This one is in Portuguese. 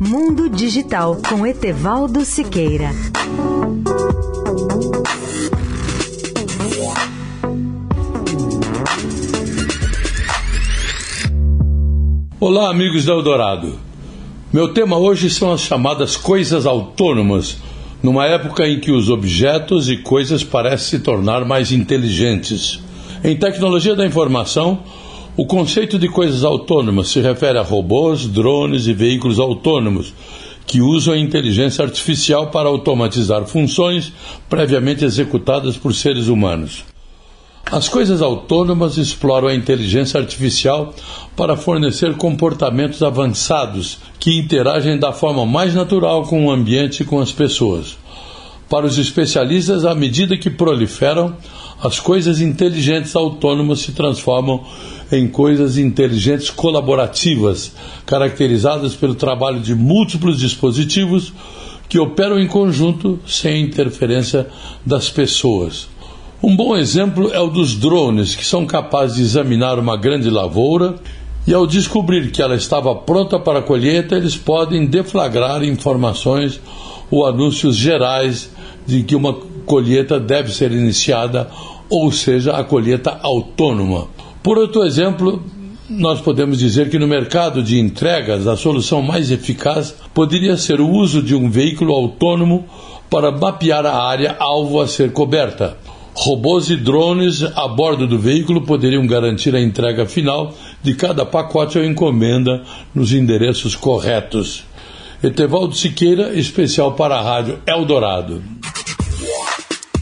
Mundo Digital com Etevaldo Siqueira. Olá, amigos da Eldorado. Meu tema hoje são as chamadas coisas autônomas, numa época em que os objetos e coisas parecem se tornar mais inteligentes. Em tecnologia da informação, o conceito de coisas autônomas se refere a robôs, drones e veículos autônomos que usam a inteligência artificial para automatizar funções previamente executadas por seres humanos. As coisas autônomas exploram a inteligência artificial para fornecer comportamentos avançados que interagem da forma mais natural com o ambiente e com as pessoas. Para os especialistas, à medida que proliferam, as coisas inteligentes autônomas se transformam em coisas inteligentes colaborativas, caracterizadas pelo trabalho de múltiplos dispositivos que operam em conjunto sem interferência das pessoas. Um bom exemplo é o dos drones, que são capazes de examinar uma grande lavoura e, ao descobrir que ela estava pronta para a colheita, eles podem deflagrar informações ou anúncios gerais de que uma colheita deve ser iniciada, ou seja, a colheita autônoma. Por outro exemplo, nós podemos dizer que no mercado de entregas a solução mais eficaz poderia ser o uso de um veículo autônomo para mapear a área alvo a ser coberta. Robôs e drones a bordo do veículo poderiam garantir a entrega final de cada pacote ou encomenda nos endereços corretos. Etevaldo Siqueira, especial para a Rádio Eldorado.